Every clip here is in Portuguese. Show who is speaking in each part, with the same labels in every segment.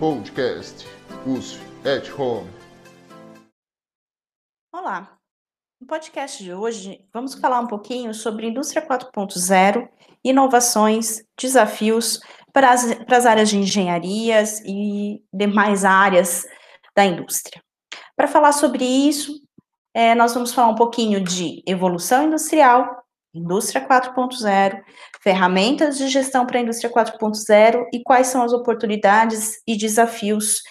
Speaker 1: Podcast USF at Home.
Speaker 2: Olá. No podcast de hoje, vamos falar um pouquinho sobre indústria 4.0, inovações, desafios para as, para as áreas de engenharias e demais áreas da indústria. Para falar sobre isso, é, nós vamos falar um pouquinho de evolução industrial, indústria 4.0, ferramentas de gestão para a indústria 4.0 e quais são as oportunidades e desafios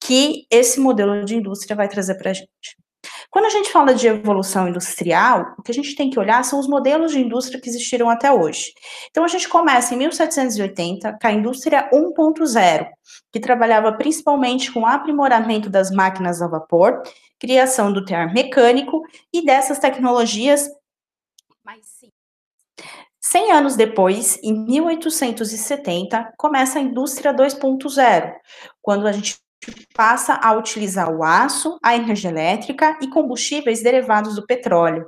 Speaker 2: que esse modelo de indústria vai trazer para a gente. Quando a gente fala de evolução industrial, o que a gente tem que olhar são os modelos de indústria que existiram até hoje. Então, a gente começa em 1780 com a indústria 1.0, que trabalhava principalmente com aprimoramento das máquinas a vapor, criação do tear mecânico e dessas tecnologias. 100 anos depois, em 1870, começa a indústria 2.0, quando a gente passa a utilizar o aço, a energia elétrica e combustíveis derivados do petróleo.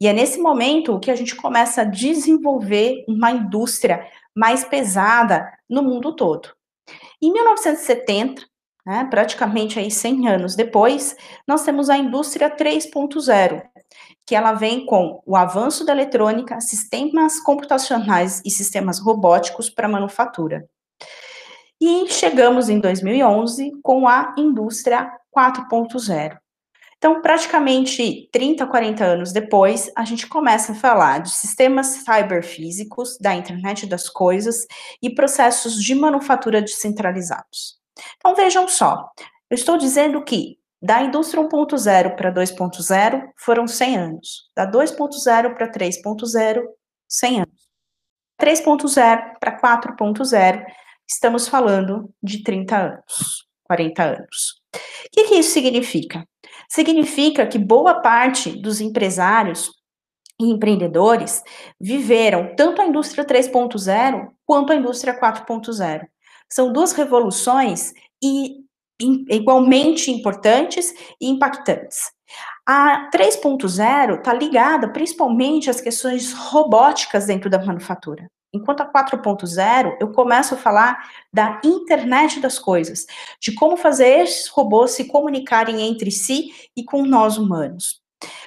Speaker 2: E é nesse momento que a gente começa a desenvolver uma indústria mais pesada no mundo todo. Em 1970, né, praticamente aí 100 anos depois, nós temos a indústria 3.0, que ela vem com o avanço da eletrônica, sistemas computacionais e sistemas robóticos para manufatura. E chegamos em 2011 com a indústria 4.0. Então, praticamente 30, 40 anos depois, a gente começa a falar de sistemas cyberfísicos, da internet das coisas e processos de manufatura descentralizados. Então, vejam só, eu estou dizendo que da indústria 1.0 para 2.0 foram 100 anos, da 2.0 para 3.0, 100 anos. 3.0 para 4.0 estamos falando de 30 anos, 40 anos. O que, que isso significa? Significa que boa parte dos empresários e empreendedores viveram tanto a indústria 3.0 quanto a indústria 4.0. São duas revoluções e igualmente importantes e impactantes. A 3.0 está ligada principalmente às questões robóticas dentro da manufatura. Enquanto a 4.0, eu começo a falar da internet das coisas, de como fazer esses robôs se comunicarem entre si e com nós humanos.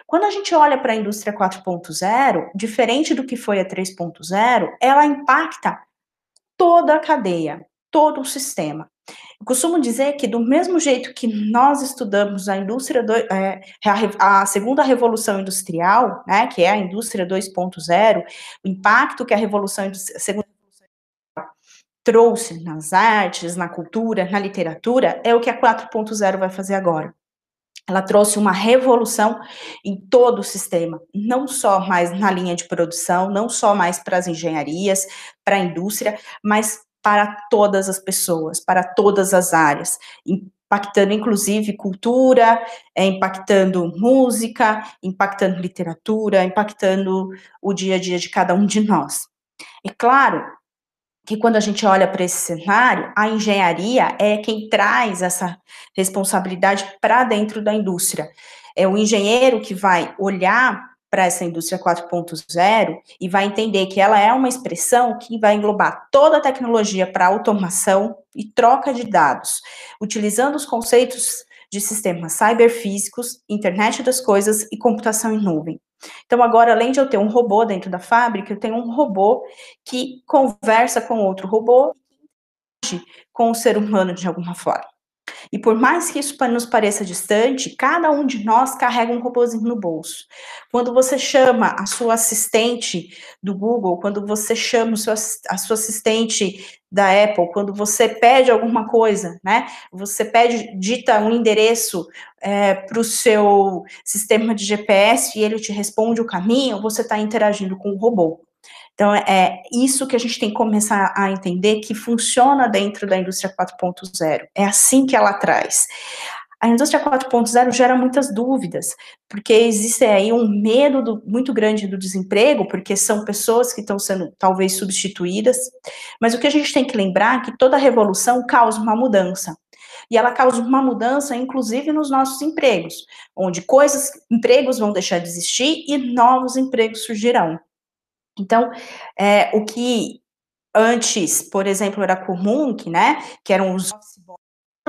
Speaker 2: Quando a gente olha para a indústria 4.0, diferente do que foi a 3.0, ela impacta toda a cadeia, todo o sistema. Eu costumo dizer que, do mesmo jeito que nós estudamos a indústria, do, é, a, a, segunda revolução industrial, né, que é a indústria 2.0, o impacto que a revolução a segunda trouxe nas artes, na cultura, na literatura, é o que a 4.0 vai fazer agora. Ela trouxe uma revolução em todo o sistema, não só mais na linha de produção, não só mais para as engenharias, para a indústria, mas para todas as pessoas, para todas as áreas, impactando inclusive cultura, é, impactando música, impactando literatura, impactando o dia a dia de cada um de nós. É claro que quando a gente olha para esse cenário, a engenharia é quem traz essa responsabilidade para dentro da indústria. É o engenheiro que vai olhar para essa indústria 4.0 e vai entender que ela é uma expressão que vai englobar toda a tecnologia para automação e troca de dados, utilizando os conceitos de sistemas cyberfísicos, internet das coisas e computação em nuvem. Então, agora, além de eu ter um robô dentro da fábrica, eu tenho um robô que conversa com outro robô, com o ser humano de alguma forma. E por mais que isso nos pareça distante, cada um de nós carrega um robôzinho no bolso. Quando você chama a sua assistente do Google, quando você chama a sua assistente da Apple, quando você pede alguma coisa, né? Você pede, dita um endereço é, para o seu sistema de GPS e ele te responde o caminho, você está interagindo com o robô. Então, é, é isso que a gente tem que começar a entender que funciona dentro da indústria 4.0. É assim que ela traz. A indústria 4.0 gera muitas dúvidas, porque existe aí um medo do, muito grande do desemprego, porque são pessoas que estão sendo talvez substituídas, mas o que a gente tem que lembrar é que toda revolução causa uma mudança. E ela causa uma mudança, inclusive, nos nossos empregos, onde coisas, empregos vão deixar de existir e novos empregos surgirão. Então, é, o que antes, por exemplo, era comum, que, né, que eram os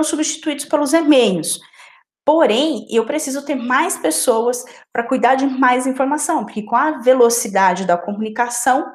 Speaker 2: substituídos pelos e-mails. Porém, eu preciso ter mais pessoas para cuidar de mais informação, porque com a velocidade da comunicação,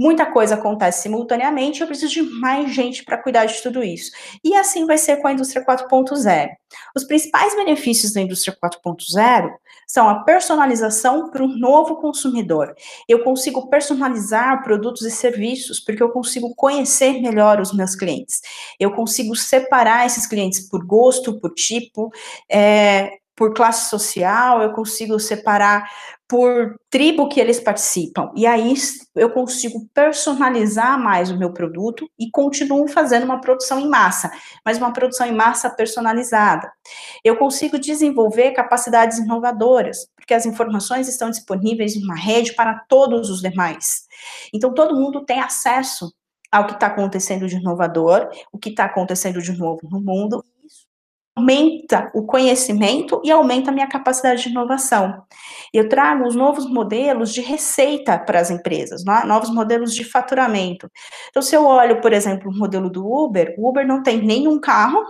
Speaker 2: muita coisa acontece simultaneamente, eu preciso de mais gente para cuidar de tudo isso. E assim vai ser com a indústria 4.0. Os principais benefícios da indústria 4.0 são a personalização para o novo consumidor. Eu consigo personalizar produtos e serviços porque eu consigo conhecer melhor os meus clientes. Eu consigo separar esses clientes por gosto, por tipo, é, por classe social, eu consigo separar por tribo que eles participam. E aí eu consigo personalizar mais o meu produto e continuo fazendo uma produção em massa, mas uma produção em massa personalizada. Eu consigo desenvolver capacidades inovadoras, porque as informações estão disponíveis em uma rede para todos os demais. Então todo mundo tem acesso ao que está acontecendo de inovador, o que está acontecendo de novo no mundo, aumenta o conhecimento e aumenta a minha capacidade de inovação. Eu trago os novos modelos de receita para as empresas, é? novos modelos de faturamento. Então, se eu olho, por exemplo, o modelo do Uber, o Uber não tem nenhum carro,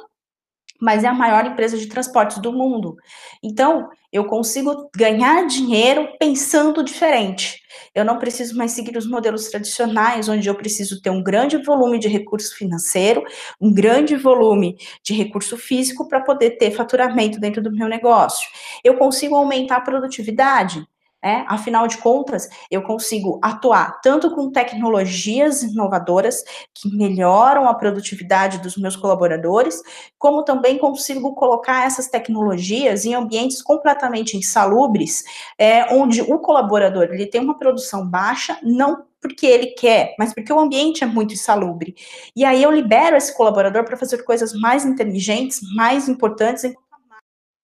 Speaker 2: mas é a maior empresa de transportes do mundo. Então, eu consigo ganhar dinheiro pensando diferente. Eu não preciso mais seguir os modelos tradicionais, onde eu preciso ter um grande volume de recurso financeiro, um grande volume de recurso físico para poder ter faturamento dentro do meu negócio. Eu consigo aumentar a produtividade. É, afinal de contas, eu consigo atuar tanto com tecnologias inovadoras que melhoram a produtividade dos meus colaboradores, como também consigo colocar essas tecnologias em ambientes completamente insalubres, é, onde o colaborador ele tem uma produção baixa, não porque ele quer, mas porque o ambiente é muito insalubre. E aí eu libero esse colaborador para fazer coisas mais inteligentes, mais importantes,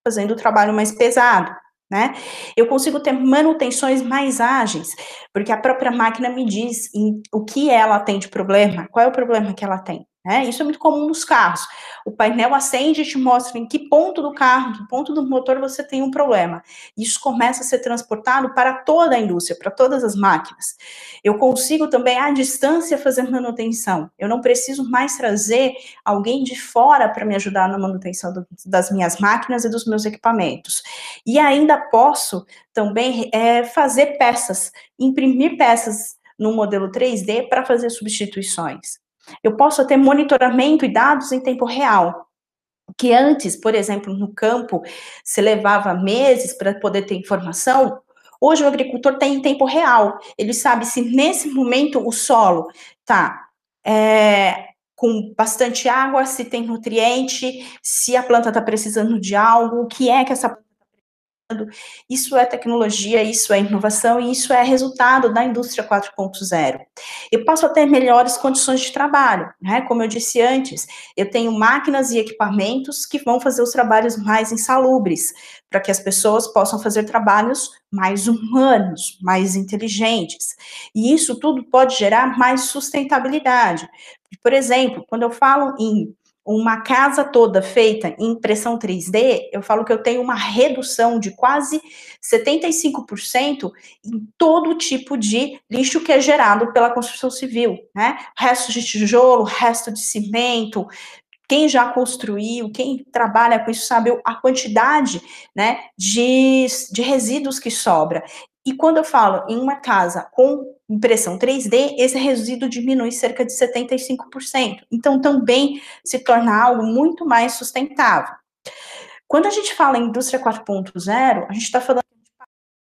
Speaker 2: fazendo o trabalho mais pesado né? Eu consigo ter manutenções mais ágeis, porque a própria máquina me diz o que ela tem de problema, qual é o problema que ela tem. Né? Isso é muito comum nos carros. O painel acende e te mostra em que ponto do carro, que ponto do motor você tem um problema. Isso começa a ser transportado para toda a indústria, para todas as máquinas. Eu consigo também, à distância, fazer manutenção. Eu não preciso mais trazer alguém de fora para me ajudar na manutenção do, das minhas máquinas e dos meus equipamentos. E ainda posso também é, fazer peças, imprimir peças no modelo 3D para fazer substituições. Eu posso ter monitoramento e dados em tempo real. Que antes, por exemplo, no campo, se levava meses para poder ter informação, hoje o agricultor tem em tempo real. Ele sabe se nesse momento o solo está é, com bastante água, se tem nutriente, se a planta está precisando de algo, o que é que essa isso é tecnologia, isso é inovação e isso é resultado da indústria 4.0. Eu passo a ter melhores condições de trabalho, né? Como eu disse antes, eu tenho máquinas e equipamentos que vão fazer os trabalhos mais insalubres, para que as pessoas possam fazer trabalhos mais humanos, mais inteligentes. E isso tudo pode gerar mais sustentabilidade. Por exemplo, quando eu falo em uma casa toda feita em impressão 3D, eu falo que eu tenho uma redução de quase 75% em todo tipo de lixo que é gerado pela construção civil, né? Resto de tijolo, resto de cimento, quem já construiu, quem trabalha com isso sabe a quantidade, né, de, de resíduos que sobra. E quando eu falo em uma casa com impressão 3D, esse resíduo diminui cerca de 75%. Então, também se torna algo muito mais sustentável. Quando a gente fala em indústria 4.0, a gente está falando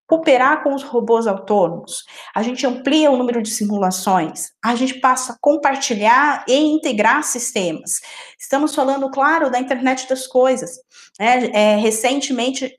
Speaker 2: cooperar com os robôs autônomos, a gente amplia o número de simulações, a gente passa a compartilhar e integrar sistemas. Estamos falando, claro, da internet das coisas. Né? É, recentemente,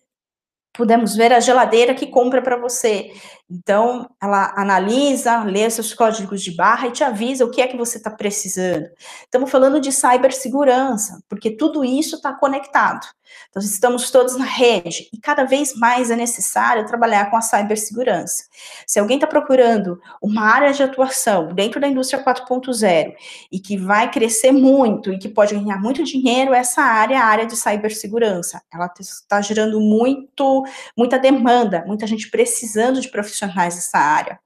Speaker 2: pudemos ver a geladeira que compra para você. Então, ela analisa, lê seus códigos de barra e te avisa o que é que você está precisando. Estamos falando de cibersegurança, porque tudo isso está conectado. Então, estamos todos na rede e cada vez mais é necessário trabalhar com a cibersegurança. Se alguém está procurando uma área de atuação dentro da indústria 4.0 e que vai crescer muito e que pode ganhar muito dinheiro, essa área é a área de cibersegurança. Ela está gerando muito, muita demanda, muita gente precisando de profissionais dessa área.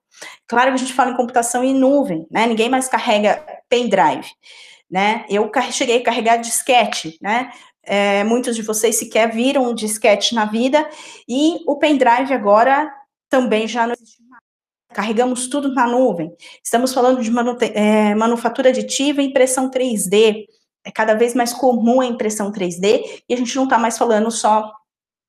Speaker 2: Claro que a gente fala em computação em nuvem, né? Ninguém mais carrega pendrive. né? Eu cheguei a carregar disquete, né? É, muitos de vocês sequer viram um disquete na vida, e o pendrive agora também já não existe mais. Carregamos tudo na nuvem. Estamos falando de é, manufatura aditiva e impressão 3D. É cada vez mais comum a impressão 3D, e a gente não está mais falando só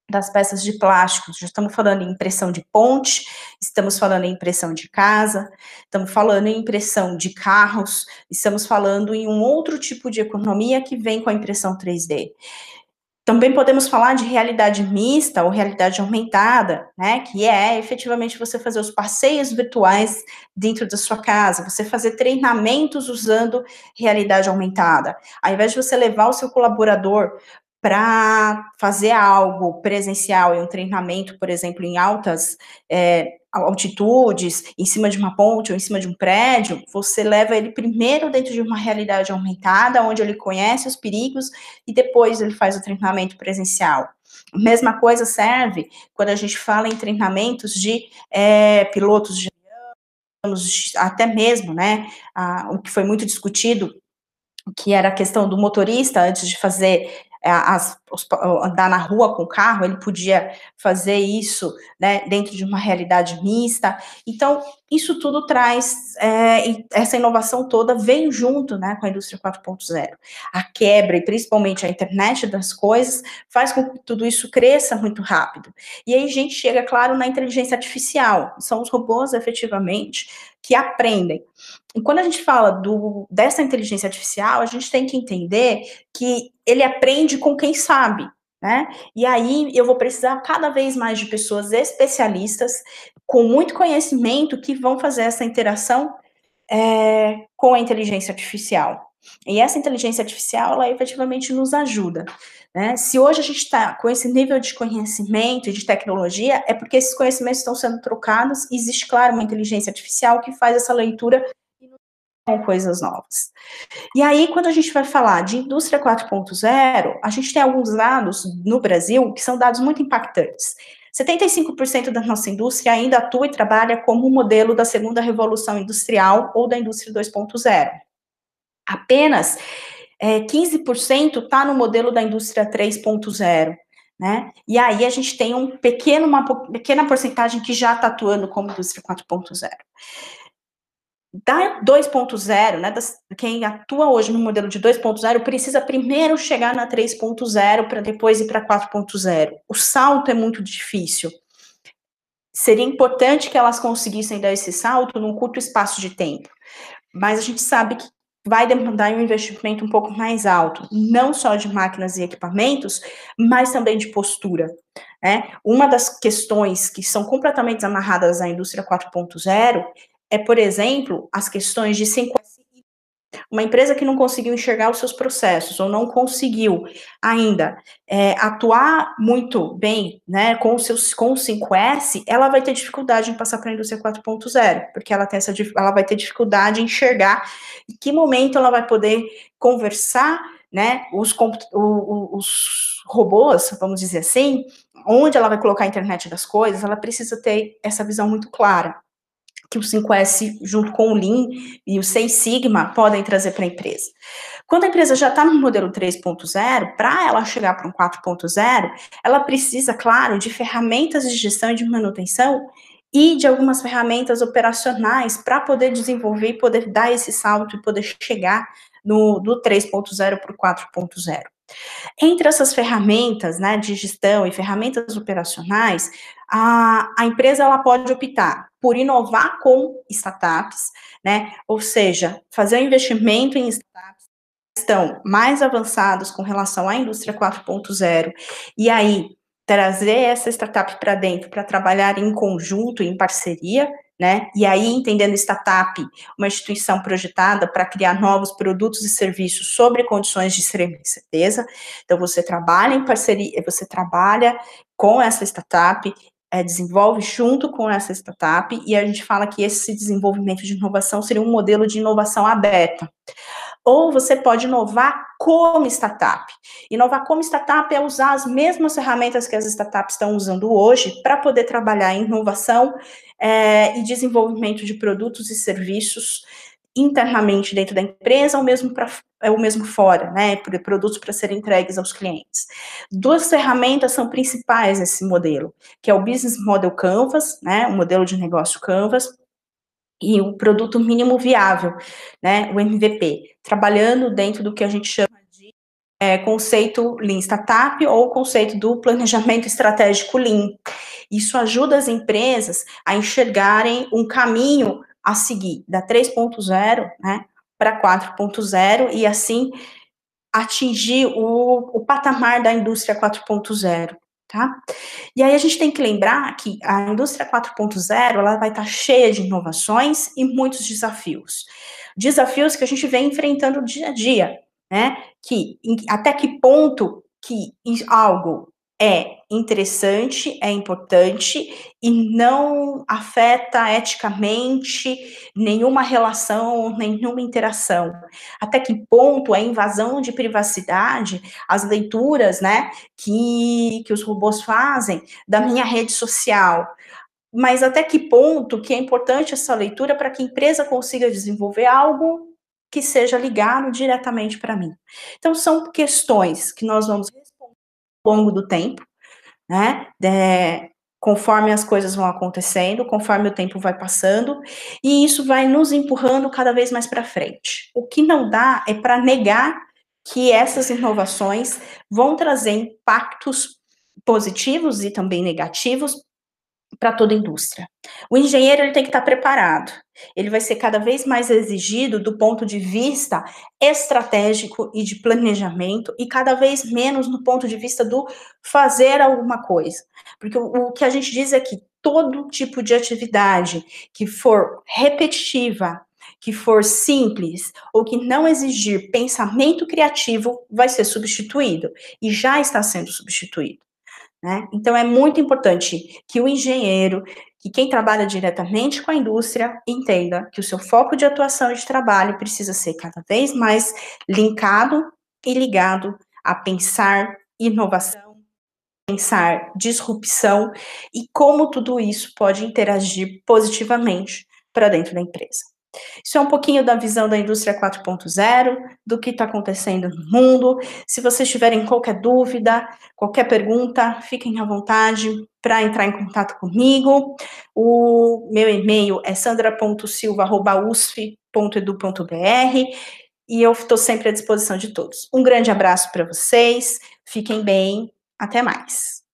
Speaker 2: das peças de plástico, já estamos falando em impressão de ponte, estamos falando em impressão de casa, estamos falando em impressão de carros, estamos falando em um outro tipo de economia que vem com a impressão 3D. Também podemos falar de realidade mista ou realidade aumentada, né, que é efetivamente você fazer os passeios virtuais dentro da sua casa, você fazer treinamentos usando realidade aumentada. Ao invés de você levar o seu colaborador para fazer algo presencial e um treinamento, por exemplo, em altas é, altitudes, em cima de uma ponte ou em cima de um prédio, você leva ele primeiro dentro de uma realidade aumentada, onde ele conhece os perigos e depois ele faz o treinamento presencial. Mesma coisa serve quando a gente fala em treinamentos de é, pilotos de até mesmo, né, a, o que foi muito discutido que era a questão do motorista, antes de fazer as, os, andar na rua com o carro, ele podia fazer isso né, dentro de uma realidade mista. Então, isso tudo traz, é, essa inovação toda vem junto né, com a indústria 4.0. A quebra, e principalmente a internet das coisas, faz com que tudo isso cresça muito rápido. E aí a gente chega, claro, na inteligência artificial. São os robôs, efetivamente, que aprendem. E quando a gente fala do, dessa inteligência artificial, a gente tem que entender que ele aprende com quem sabe. Né? E aí eu vou precisar cada vez mais de pessoas especialistas com muito conhecimento que vão fazer essa interação é, com a inteligência artificial. E essa inteligência artificial, ela efetivamente nos ajuda. Né? Se hoje a gente está com esse nível de conhecimento e de tecnologia, é porque esses conhecimentos estão sendo trocados existe, claro, uma inteligência artificial que faz essa leitura com coisas novas. E aí, quando a gente vai falar de indústria 4.0, a gente tem alguns dados no Brasil que são dados muito impactantes. 75% da nossa indústria ainda atua e trabalha como modelo da segunda revolução industrial ou da indústria 2.0. Apenas é, 15% está no modelo da indústria 3.0. Né? E aí a gente tem um pequeno, uma pequena porcentagem que já está atuando como indústria 4.0 da 2.0, né, das, quem atua hoje no modelo de 2.0 precisa primeiro chegar na 3.0 para depois ir para 4.0. O salto é muito difícil. Seria importante que elas conseguissem dar esse salto num curto espaço de tempo. Mas a gente sabe que vai demandar um investimento um pouco mais alto, não só de máquinas e equipamentos, mas também de postura. Né? Uma das questões que são completamente amarradas à indústria 4.0 é, por exemplo, as questões de 5S. Uma empresa que não conseguiu enxergar os seus processos ou não conseguiu ainda é, atuar muito bem né, com, os seus, com o 5S, ela vai ter dificuldade em passar para a indústria 4.0, porque ela, tem essa, ela vai ter dificuldade em enxergar em que momento ela vai poder conversar né, os, os robôs, vamos dizer assim, onde ela vai colocar a internet das coisas, ela precisa ter essa visão muito clara que o 5S, junto com o Lean e o 6 Sigma, podem trazer para a empresa. Quando a empresa já está no modelo 3.0, para ela chegar para um 4.0, ela precisa, claro, de ferramentas de gestão e de manutenção e de algumas ferramentas operacionais para poder desenvolver e poder dar esse salto e poder chegar no, do 3.0 para o 4.0. Entre essas ferramentas né, de gestão e ferramentas operacionais, a, a empresa ela pode optar por inovar com startups, né? Ou seja, fazer um investimento em startups que estão mais avançados com relação à indústria 4.0 e aí trazer essa startup para dentro para trabalhar em conjunto, em parceria, né? E aí, entendendo startup, uma instituição projetada para criar novos produtos e serviços sobre condições de extrema incerteza. Então, você trabalha em parceria, você trabalha com essa startup, é, desenvolve junto com essa startup, e a gente fala que esse desenvolvimento de inovação seria um modelo de inovação aberta. Ou você pode inovar como startup. Inovar como startup é usar as mesmas ferramentas que as startups estão usando hoje para poder trabalhar em inovação é, e desenvolvimento de produtos e serviços internamente dentro da empresa ou mesmo para é o mesmo fora, né, produtos para serem entregues aos clientes. Duas ferramentas são principais nesse modelo, que é o Business Model Canvas, né, o modelo de negócio Canvas, e o produto mínimo viável, né, o MVP, trabalhando dentro do que a gente chama de é, conceito Lean Startup ou conceito do planejamento estratégico Lean. Isso ajuda as empresas a enxergarem um caminho a seguir, da 3.0, né, para 4.0 e assim atingir o, o patamar da indústria 4.0, tá? E aí a gente tem que lembrar que a indústria 4.0, ela vai estar cheia de inovações e muitos desafios. Desafios que a gente vem enfrentando dia a dia, né? Que até que ponto que algo é interessante, é importante e não afeta eticamente nenhuma relação, nenhuma interação. Até que ponto a invasão de privacidade, as leituras, né, que, que os robôs fazem da minha rede social, mas até que ponto que é importante essa leitura para que a empresa consiga desenvolver algo que seja ligado diretamente para mim. Então, são questões que nós vamos longo do tempo, né? É, conforme as coisas vão acontecendo, conforme o tempo vai passando, e isso vai nos empurrando cada vez mais para frente. O que não dá é para negar que essas inovações vão trazer impactos positivos e também negativos para toda a indústria. O engenheiro ele tem que estar preparado. Ele vai ser cada vez mais exigido do ponto de vista estratégico e de planejamento e cada vez menos no ponto de vista do fazer alguma coisa. Porque o, o que a gente diz é que todo tipo de atividade que for repetitiva, que for simples ou que não exigir pensamento criativo vai ser substituído e já está sendo substituído. Né? Então, é muito importante que o engenheiro, que quem trabalha diretamente com a indústria, entenda que o seu foco de atuação e de trabalho precisa ser cada vez mais linkado e ligado a pensar inovação, pensar disrupção e como tudo isso pode interagir positivamente para dentro da empresa. Isso é um pouquinho da visão da indústria 4.0, do que está acontecendo no mundo. Se vocês tiverem qualquer dúvida, qualquer pergunta, fiquem à vontade para entrar em contato comigo. O meu e-mail é sandra.silva.usf.edu.br e eu estou sempre à disposição de todos. Um grande abraço para vocês, fiquem bem, até mais.